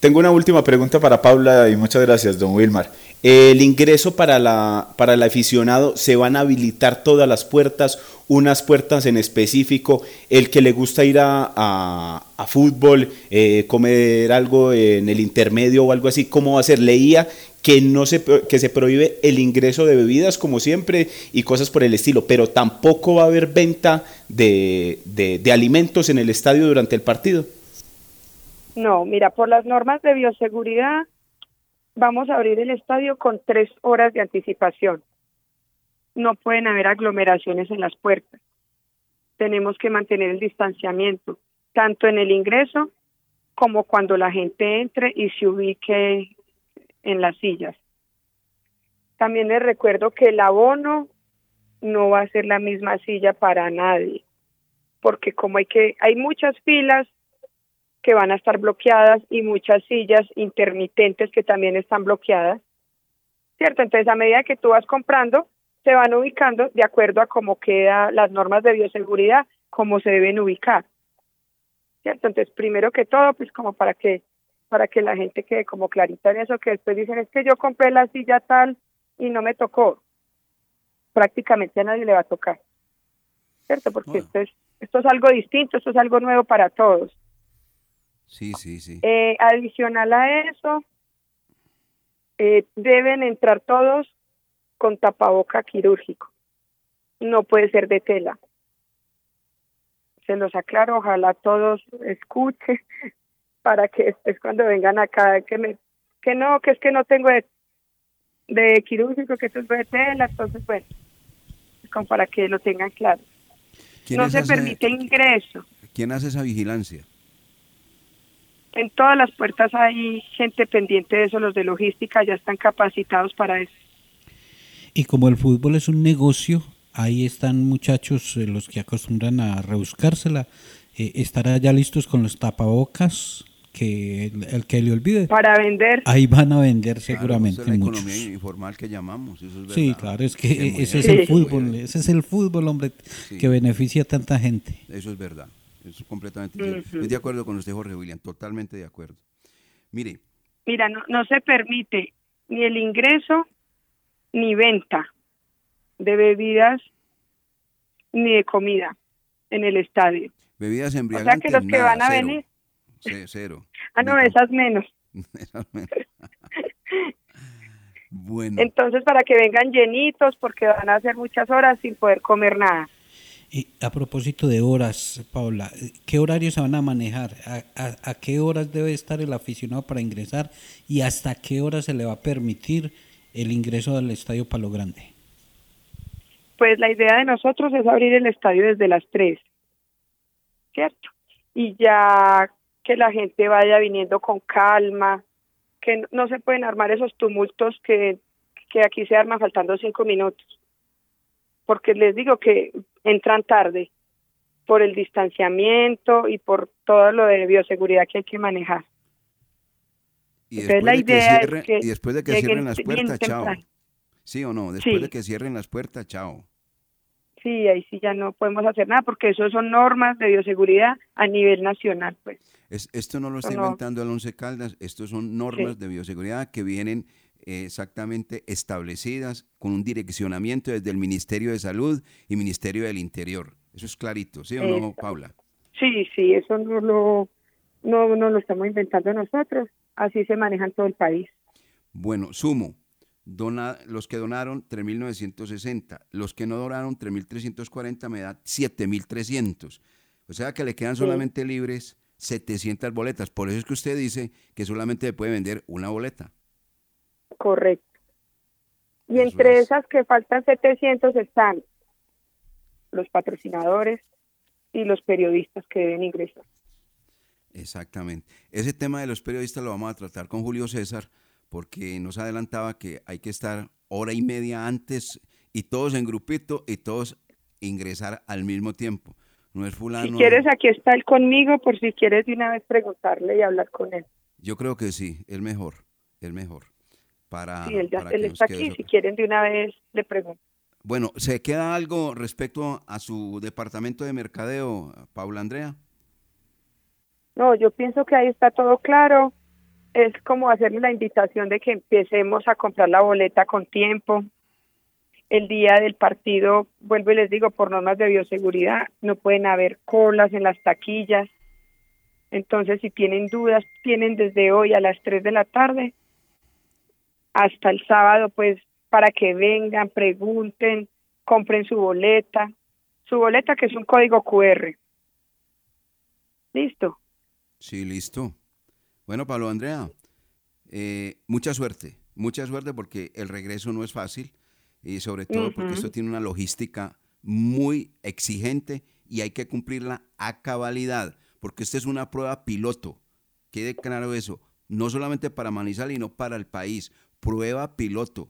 tengo una última pregunta para Paula y muchas gracias, don Wilmar. El ingreso para, la, para el aficionado, ¿se van a habilitar todas las puertas, unas puertas en específico? El que le gusta ir a, a, fútbol, eh, comer algo en el intermedio o algo así, ¿cómo va a ser? Leía que, no se, que se prohíbe el ingreso de bebidas como siempre y cosas por el estilo, pero tampoco va a haber venta de, de, de alimentos en el estadio durante el partido. No, mira, por las normas de bioseguridad vamos a abrir el estadio con tres horas de anticipación. No pueden haber aglomeraciones en las puertas. Tenemos que mantener el distanciamiento, tanto en el ingreso como cuando la gente entre y se ubique en las sillas. También les recuerdo que el abono no va a ser la misma silla para nadie, porque como hay que hay muchas filas que van a estar bloqueadas y muchas sillas intermitentes que también están bloqueadas. ¿Cierto? Entonces, a medida que tú vas comprando, se van ubicando de acuerdo a cómo quedan las normas de bioseguridad, cómo se deben ubicar. ¿Cierto? Entonces, primero que todo, pues como para que para que la gente quede como clarita en eso, que después dicen, es que yo compré la silla tal y no me tocó. Prácticamente a nadie le va a tocar. ¿Cierto? Porque esto, es, esto es algo distinto, esto es algo nuevo para todos. Sí, sí, sí. Eh, adicional a eso, eh, deben entrar todos con tapaboca quirúrgico. No puede ser de tela. Se los aclaro, ojalá todos escuchen *laughs* para que después cuando vengan acá que me que no, que es que no tengo de, de quirúrgico, que esto es de tela, entonces bueno, como para que lo tengan claro. No se permite ingreso. ¿Quién hace esa vigilancia? En todas las puertas hay gente pendiente de eso, los de logística ya están capacitados para eso. Y como el fútbol es un negocio, ahí están muchachos eh, los que acostumbran a rebuscársela, eh, estarán ya listos con los tapabocas, que el, que le olvide. Para vender. Ahí van a vender seguramente es la economía informal que llamamos. sí, claro, es que ese es el fútbol, ese es el fútbol, hombre, que beneficia a tanta gente. Eso es verdad. Es completamente Estoy de acuerdo con usted, Jorge William, totalmente de acuerdo. Mire. Mira, no, no se permite ni el ingreso ni venta de bebidas ni de comida en el estadio. Bebidas embriagantes. O sea que los que van a venir. Cero. *laughs* ah, no, esas menos. *laughs* *laughs* bueno. Entonces, para que vengan llenitos, porque van a hacer muchas horas sin poder comer nada. Y a propósito de horas, Paula, ¿qué horarios se van a manejar? ¿A, qué horas debe estar el aficionado para ingresar? ¿Y hasta qué hora se le va a permitir el ingreso al Estadio Palo Grande? Pues la idea de nosotros es abrir el estadio desde las 3, ¿cierto? Y ya que la gente vaya viniendo con calma, que no, se pueden armar esos tumultos que, que aquí se arman faltando cinco minutos porque les digo que entran tarde por el distanciamiento y por todo lo de bioseguridad que hay que manejar. Y después, la de, idea que cierren, y después de que cierren las puertas, chao. ¿Sí o no? Después de que cierren las puertas, chao. Sí, ahí sí ya no podemos hacer nada porque eso son normas de bioseguridad a nivel nacional. pues. Es, esto no lo está inventando el Once Caldas, estos son normas de bioseguridad que vienen exactamente establecidas con un direccionamiento desde el Ministerio de Salud y Ministerio del Interior. Eso es clarito, ¿sí o no, Paula? Sí, sí, eso no lo, no, no lo estamos inventando nosotros, así se maneja en todo el país. Bueno, sumo, Dona, los que donaron 3.960, los que no donaron 3.340 me da 7.300. O sea que le quedan solamente libres 700 boletas. Por eso es que usted dice que solamente puede vender una boleta. Correcto. Y entre esas que faltan 700 están los patrocinadores y los periodistas que deben ingresar. Exactamente. Ese tema de los periodistas lo vamos a tratar con Julio César porque nos adelantaba que hay que estar hora y media antes y todos en grupito y todos ingresar al mismo tiempo. No es fulano. Si quieres, aquí está él conmigo por si quieres de una vez preguntarle y hablar con él. Yo creo que sí, el mejor, el mejor. Para, sí, él, está aquí, si quieren de una vez le pregunto. Bueno, ¿se queda algo respecto a su departamento de mercadeo, Paula Andrea? No, yo pienso que ahí está todo claro. Es como hacerle la invitación de que empecemos a comprar la boleta con tiempo, el día del partido, vuelvo y les digo, por normas de bioseguridad, no pueden haber colas en las taquillas. Entonces, si tienen dudas, tienen desde hoy a las 3 de la tarde hasta el sábado, pues, para que vengan, pregunten, compren su boleta. Su boleta que es un código QR. ¿Listo? Sí, listo. Bueno, Pablo Andrea, eh, mucha suerte, mucha suerte porque el regreso no es fácil y sobre todo porque esto tiene una logística muy exigente y hay que cumplirla a cabalidad, porque esta es una prueba piloto. Quede claro eso, no solamente para Manizales, sino para el país. Prueba piloto.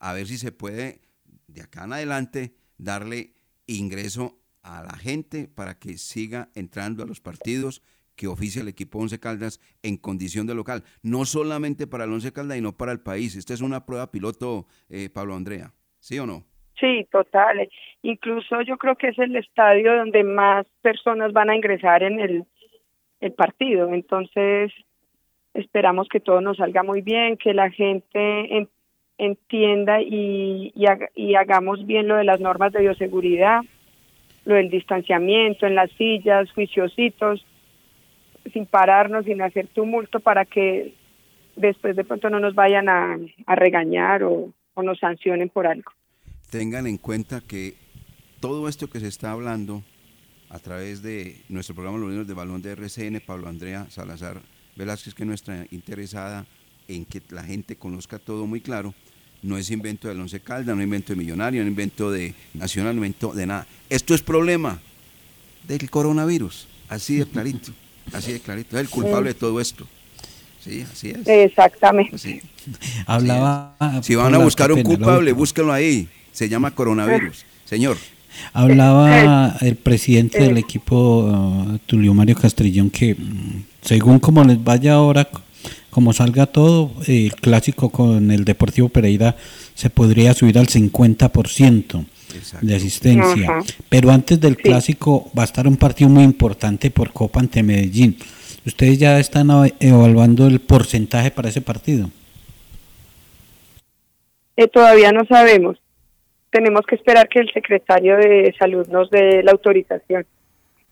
A ver si se puede de acá en adelante darle ingreso a la gente para que siga entrando a los partidos que oficia el equipo Once Caldas en condición de local. No solamente para el Once Caldas, sino para el país. Esta es una prueba piloto, eh, Pablo Andrea. ¿Sí o no? Sí, total. Incluso yo creo que es el estadio donde más personas van a ingresar en el, el partido. Entonces, esperamos que todo nos salga muy bien, que la gente entienda y, hagamos bien lo de las normas de bioseguridad, lo del distanciamiento en las sillas, juiciositos, sin pararnos, sin hacer tumulto para que después de pronto no nos vayan a, a regañar o, o nos sancionen por algo. Tengan en cuenta que todo esto que se está hablando a través de nuestro programa Los Niños de Balón de RCN, Pablo Andrea Salazar Velázquez, que es nuestra interesada en que la gente conozca todo muy claro, no es invento del Once Calda, no es invento de Millonario, no es invento de Nacional, no es invento de nada. Esto es problema del coronavirus, así de clarito, *laughs* así de clarito. Es el culpable de todo esto. Sí, así es. Exactamente. Hablaba. Si van a buscar un culpable, búsquenlo ahí. Se llama coronavirus. *laughs* Señor. Hablaba el presidente del equipo, uh, Tulio Mario Castrillón, que mm, según como les vaya ahora, como salga todo, el clásico con el Deportivo Pereira se podría subir al 50% de asistencia. Pero antes del clásico va a estar un partido muy importante por Copa ante Medellín. ¿Ustedes ya están evaluando el porcentaje para ese partido? Eh, todavía no sabemos. Tenemos que esperar que el secretario de salud nos dé la autorización.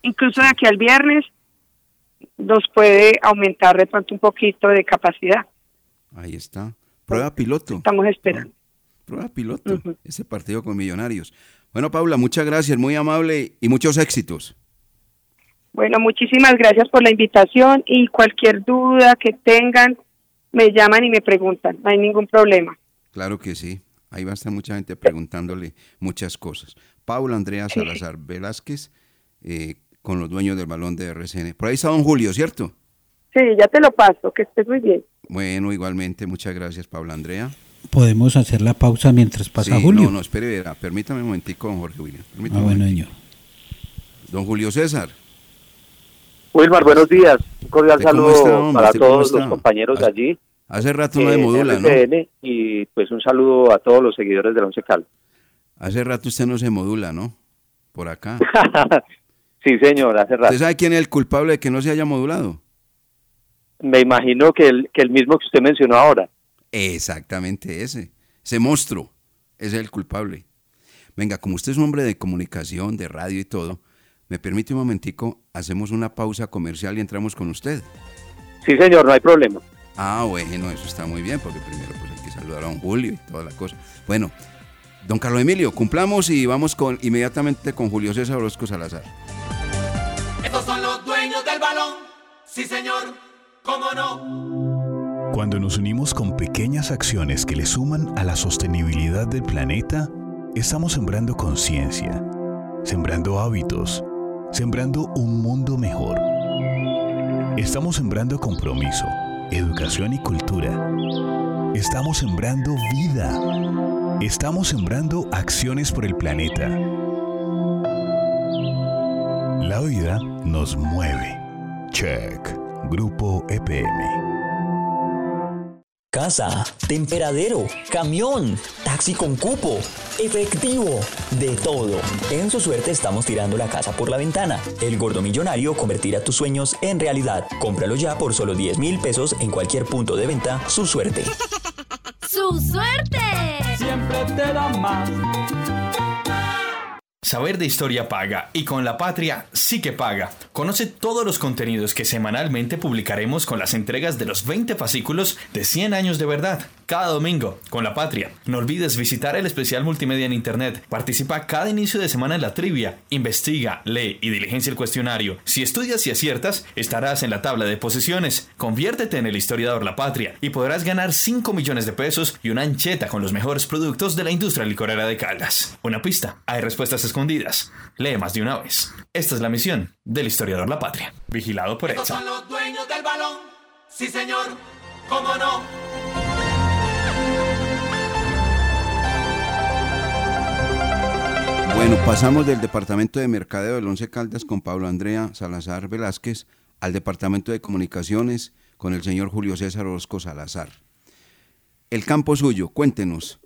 Incluso de aquí al viernes nos puede aumentar de pronto un poquito de capacidad. Ahí está. Prueba piloto. Estamos esperando. Prueba piloto. Ese partido con Millonarios. Bueno, Paula, muchas gracias, muy amable y muchos éxitos. Bueno, muchísimas gracias por la invitación y cualquier duda que tengan, me llaman y me preguntan, no hay ningún problema. Claro que sí, ahí va a estar mucha gente preguntándole muchas cosas. Paula Andrea Salazar Velázquez, eh, con los dueños del balón de RCN. Por ahí está don Julio, ¿cierto? Sí, ya te lo paso, que estés muy bien. Bueno, igualmente, muchas gracias, Paula Andrea. Podemos hacer la pausa mientras pasa Julio. No, no, espere, permítame un momentico, don Jorge William. ah, bueno, señor. Don Julio César. Wilmar, buenos días. Un cordial saludo para todos los compañeros de allí. Hace rato no de modula, ¿no? Y pues un saludo a todos los seguidores del Once Cal. Hace rato usted no se modula, ¿no? Por acá. *laughs* sí, señor, hace rato. ¿Usted sabe quién es el culpable de que no se haya modulado? Me imagino que el, que el mismo que usted mencionó ahora. Exactamente ese. Ese monstruo. Ese es el culpable. Venga, como usted es un hombre de comunicación, de radio y todo, ¿Me permite un momentico? Hacemos una pausa comercial y entramos con usted. Sí, señor, no hay problema. Ah, bueno, eso está muy bien, porque primero pues hay que saludar a don Julio y toda la cosa. Bueno, don Carlos Emilio, cumplamos y vamos con inmediatamente con Julio César Orozco Salazar. Sí, señor, cómo no. Cuando nos unimos con pequeñas acciones que le suman a la sostenibilidad del planeta, estamos sembrando conciencia, sembrando hábitos, sembrando un mundo mejor. Estamos sembrando compromiso, educación y cultura. Estamos sembrando vida. Estamos sembrando acciones por el planeta. La vida nos mueve. Check. Grupo EPM. Casa, temperadero, camión, taxi con cupo, efectivo, de todo. En su suerte estamos tirando la casa por la ventana. El gordo millonario convertirá tus sueños en realidad. Cómpralo ya por solo 10 mil pesos en cualquier punto de venta. Su suerte. ¡Su suerte! Siempre te da más. Saber de historia paga y con la patria sí que paga. Conoce todos los contenidos que semanalmente publicaremos con las entregas de los 20 fascículos de 100 años de verdad. Cada domingo, con la patria. No olvides visitar el especial multimedia en internet. Participa cada inicio de semana en la trivia. Investiga, lee y diligencia el cuestionario. Si estudias y aciertas, estarás en la tabla de posiciones. Conviértete en el historiador La Patria y podrás ganar 5 millones de pesos y una ancheta con los mejores productos de la industria licorera de Caldas. Una pista. Hay respuestas escondidas. Lee más de una vez. Esta es la misión del historiador La Patria. Vigilado por Estos EXA. son los dueños del balón. Sí, señor, cómo no. Bueno, pasamos del departamento de mercadeo del Once Caldas con Pablo Andrea Salazar Velázquez al departamento de comunicaciones con el señor Julio César Orozco Salazar. El campo suyo, cuéntenos,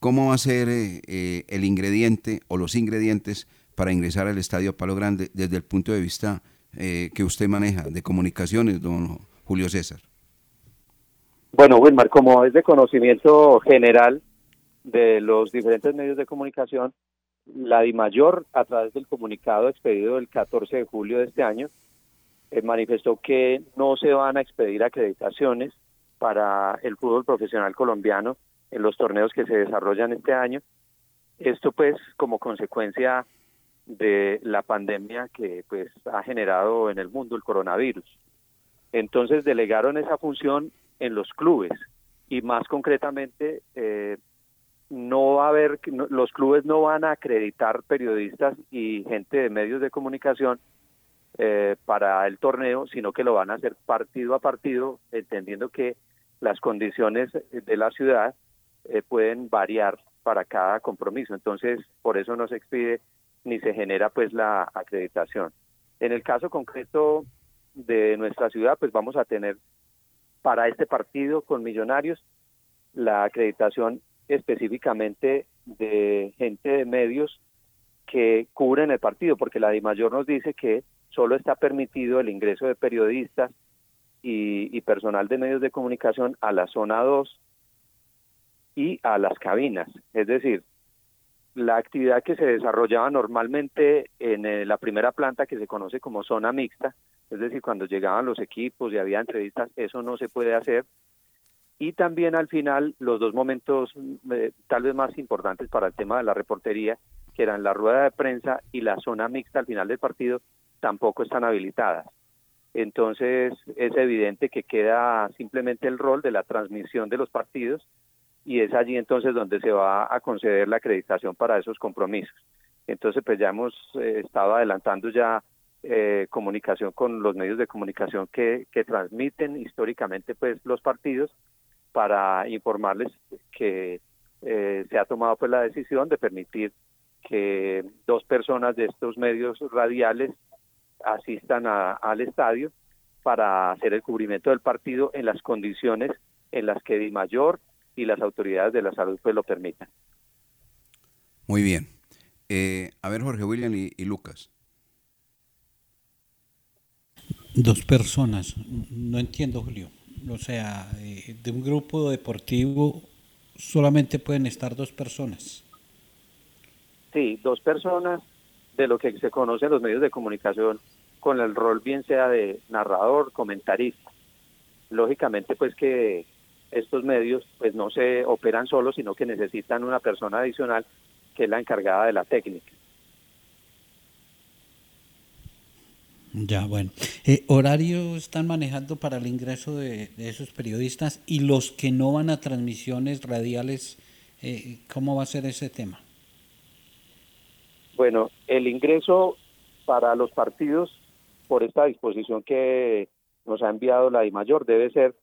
¿cómo va a ser eh, eh, el ingrediente o los ingredientes para ingresar al Estadio Palo Grande desde el punto de vista eh, que usted maneja de comunicaciones, don Julio César? Bueno, Wilmar, como es de conocimiento general de los diferentes medios de comunicación, la DIMAYOR, a través del comunicado expedido el 14 de julio de este año, eh, manifestó que no se van a expedir acreditaciones para el fútbol profesional colombiano en los torneos que se desarrollan este año. Esto pues como consecuencia de la pandemia que pues ha generado en el mundo el coronavirus. Entonces delegaron esa función en los clubes y más concretamente eh, no va a haber, los clubes no van a acreditar periodistas y gente de medios de comunicación eh, para el torneo, sino que lo van a hacer partido a partido, entendiendo que las condiciones de la ciudad eh, pueden variar para cada compromiso. Entonces, por eso no se expide ni se genera pues la acreditación. En el caso concreto de nuestra ciudad, pues vamos a tener para este partido con Millonarios la acreditación específicamente de gente de medios que cubren el partido, porque la DIMAYOR nos dice que solo está permitido el ingreso de periodistas y, y personal de medios de comunicación a la zona 2 y a las cabinas. Es decir, la actividad que se desarrollaba normalmente en eh, la primera planta que se conoce como zona mixta, es decir, cuando llegaban los equipos y había entrevistas, eso no se puede hacer. Y también al final los dos momentos eh, tal vez más importantes para el tema de la reportería, que eran la rueda de prensa y la zona mixta al final del partido, tampoco están habilitadas. Entonces es evidente que queda simplemente el rol de la transmisión de los partidos y es allí entonces donde se va a conceder la acreditación para esos compromisos. Entonces pues ya hemos eh, estado adelantando ya eh, comunicación con los medios de comunicación que, que transmiten históricamente pues los partidos para informarles que eh, se ha tomado pues la decisión de permitir que dos personas de estos medios radiales asistan a- al estadio para hacer el cubrimiento del partido en las condiciones en las que Di Mayor y las autoridades de la salud pues lo permitan. Muy bien. Eh, a ver, Jorge William y, y Lucas. Dos personas. No entiendo, Julio. O sea, eh, de un grupo deportivo solamente pueden estar dos personas. Sí, dos personas de lo que se conoce en los medios de comunicación con el rol bien sea de narrador, comentarista. Lógicamente pues que estos medios pues no se operan solos, sino que necesitan una persona adicional que es la encargada de la técnica. Ya, bueno. Eh, ¿Horario están manejando para el ingreso de, esos periodistas y los que no van a transmisiones radiales? Eh, ¿Cómo va a ser ese tema? Bueno, el ingreso para los partidos por esta disposición que nos ha enviado la DIMAYOR debe ser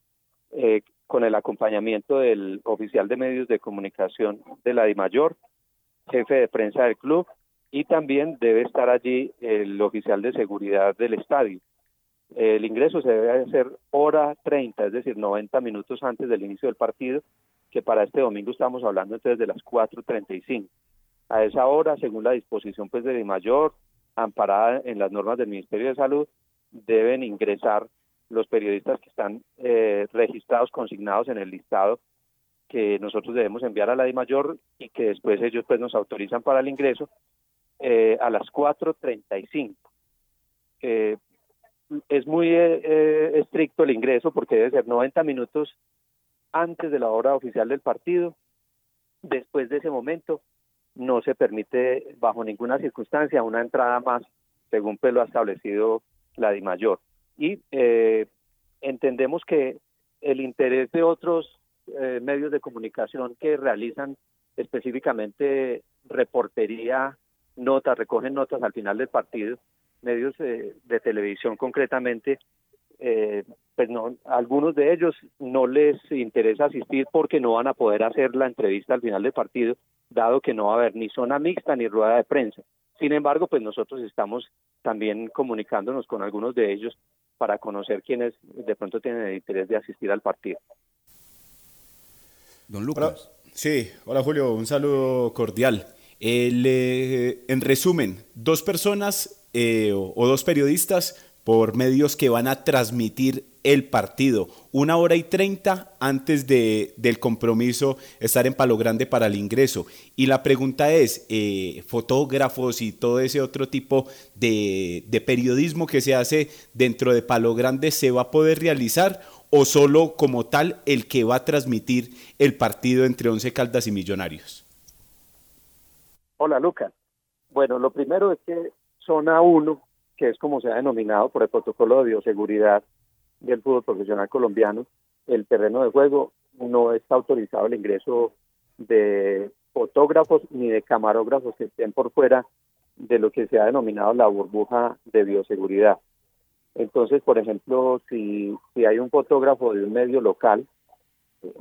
eh, con el acompañamiento del oficial de medios de comunicación de la DIMAYOR, jefe de prensa del club, y también debe estar allí el oficial de seguridad del estadio. El ingreso se debe hacer hora 30, es decir, 90 minutos antes del inicio del partido, que para este domingo estamos hablando entonces de las 4.35. A esa hora, según la disposición pues de DIMAYOR, amparada en las normas del Ministerio de Salud, deben ingresar los periodistas que están eh, registrados, consignados en el listado que nosotros debemos enviar a la DIMAYOR y que después ellos pues nos autorizan para el ingreso eh, a las 4.35. Eh, es muy eh, estricto el ingreso porque debe ser 90 minutos antes de la hora oficial del partido. Después de ese momento no se permite bajo ninguna circunstancia una entrada más según pues lo ha establecido la DIMAYOR. Y entendemos que el interés de otros medios de comunicación que realizan específicamente reportería notas, recogen notas al final del partido, medios de televisión concretamente, eh, pues no, algunos de ellos no les interesa asistir porque no van a poder hacer la entrevista al final del partido, dado que no va a haber ni zona mixta ni rueda de prensa. Sin embargo, pues nosotros estamos también comunicándonos con algunos de ellos para conocer quiénes de pronto tienen el interés de asistir al partido. Don Lucas. sí, hola Julio, un saludo cordial. Eh, en resumen, dos personas eh, o, dos periodistas por medios que van a transmitir el partido. Una hora y treinta antes de, del compromiso estar en Palo Grande para el ingreso. Y la pregunta es, eh, fotógrafos y todo ese otro tipo de, de, periodismo que se hace dentro de Palo Grande, ¿se va a poder realizar o solo como tal el que va a transmitir el partido entre Once Caldas y Millonarios? Hola, Lucas. Bueno, lo primero es que zona 1, que es como se ha denominado por el protocolo de bioseguridad del fútbol profesional colombiano, el terreno de juego no está autorizado el ingreso de fotógrafos ni de camarógrafos que estén por fuera de lo que se ha denominado la burbuja de bioseguridad. Entonces, por ejemplo, si, si hay un fotógrafo de un medio local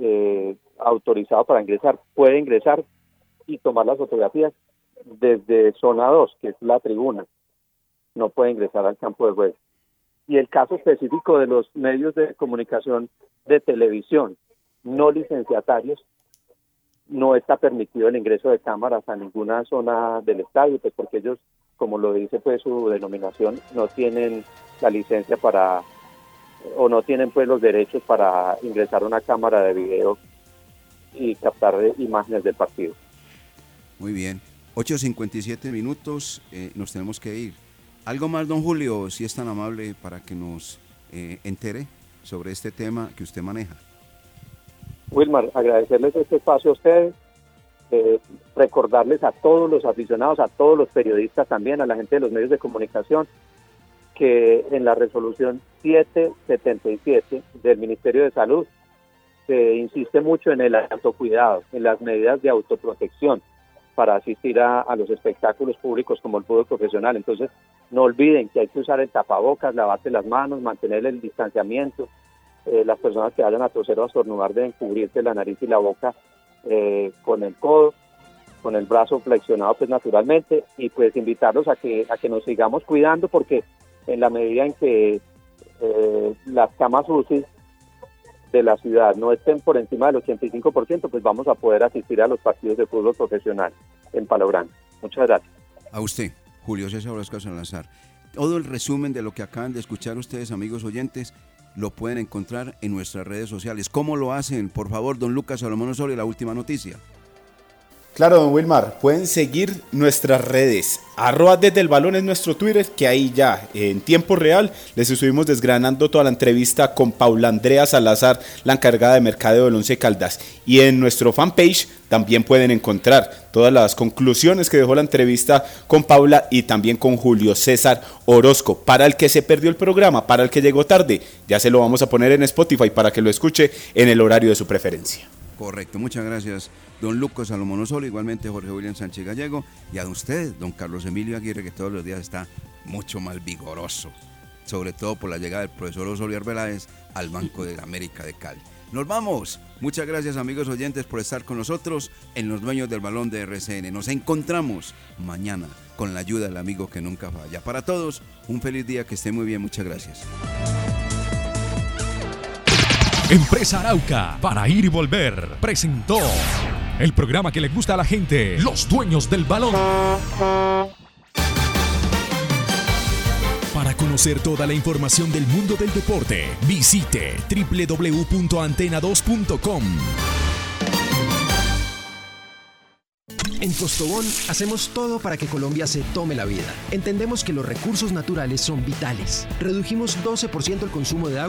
eh, autorizado para ingresar, puede ingresar y tomar las fotografías desde zona 2, que es la tribuna. No puede ingresar al campo de juego. Y el caso específico de los medios de comunicación de televisión no licenciatarios, no está permitido el ingreso de cámaras a ninguna zona del estadio, pues porque ellos, como lo dice pues su denominación, no tienen la licencia para o no tienen pues los derechos para ingresar una cámara de video y captar imágenes del partido. Muy bien. 8.57 minutos, eh, nos tenemos que ir. ¿Algo más, don Julio, si es tan amable para que nos eh, entere sobre este tema que usted maneja? Wilmar, agradecerles este espacio a ustedes, eh, recordarles a todos los aficionados, a todos los periodistas también, a la gente de los medios de comunicación, que en la resolución 777 del Ministerio de Salud se insiste mucho en el autocuidado, en las medidas de autoprotección para asistir a, los espectáculos públicos como el fútbol profesional. Entonces, no olviden que hay que usar el tapabocas, lavarse las manos, mantener el distanciamiento. Eh, las personas que vayan a toser o a estornudar deben cubrirse la nariz y la boca eh, con el codo, con el brazo flexionado, pues naturalmente, y pues invitarlos a que, a que nos sigamos cuidando porque en la medida en que eh, las camas UCI de la ciudad no estén por encima del 85%, pues vamos a poder asistir a los partidos de fútbol profesional en Palo Grande. Muchas gracias. A usted, Julio César Orozco Salazar. Todo el resumen de lo que acaban de escuchar ustedes, amigos oyentes, lo pueden encontrar en nuestras redes sociales. ¿Cómo lo hacen? Por favor, don Lucas Salomón Osorio, la última noticia. Claro, don Wilmar, pueden seguir nuestras redes. Arroba desde el balón es nuestro Twitter, que ahí ya en tiempo real les estuvimos desgranando toda la entrevista con Paula Andrea Salazar, la encargada de mercadeo del Once Caldas. Y en nuestro fanpage también pueden encontrar todas las conclusiones que dejó la entrevista con Paula y también con Julio César Orozco. Para el que se perdió el programa, para el que llegó tarde, ya se lo vamos a poner en Spotify para que lo escuche en el horario de su preferencia. Correcto, muchas gracias, don Lucas Salomón Solo, igualmente Jorge William Sánchez Gallego, y a usted, don Carlos Emilio Aguirre, que todos los días está mucho más vigoroso, sobre todo por la llegada del profesor Osorio Arbeláez al Banco de América de Cali. Nos vamos. Muchas gracias amigos oyentes por estar con nosotros en los dueños del balón de RCN. Nos encontramos mañana con la ayuda del amigo que nunca falla. Para todos, un feliz día, que esté muy bien. Muchas gracias. Empresa Arauca, para ir y volver, presentó el programa que le gusta a la gente, los dueños del balón. Para conocer toda la información del mundo del deporte, visite www.antena2.com. En Postobón hacemos todo para que Colombia se tome la vida. Entendemos que los recursos naturales son vitales. Redujimos 12% el consumo de agua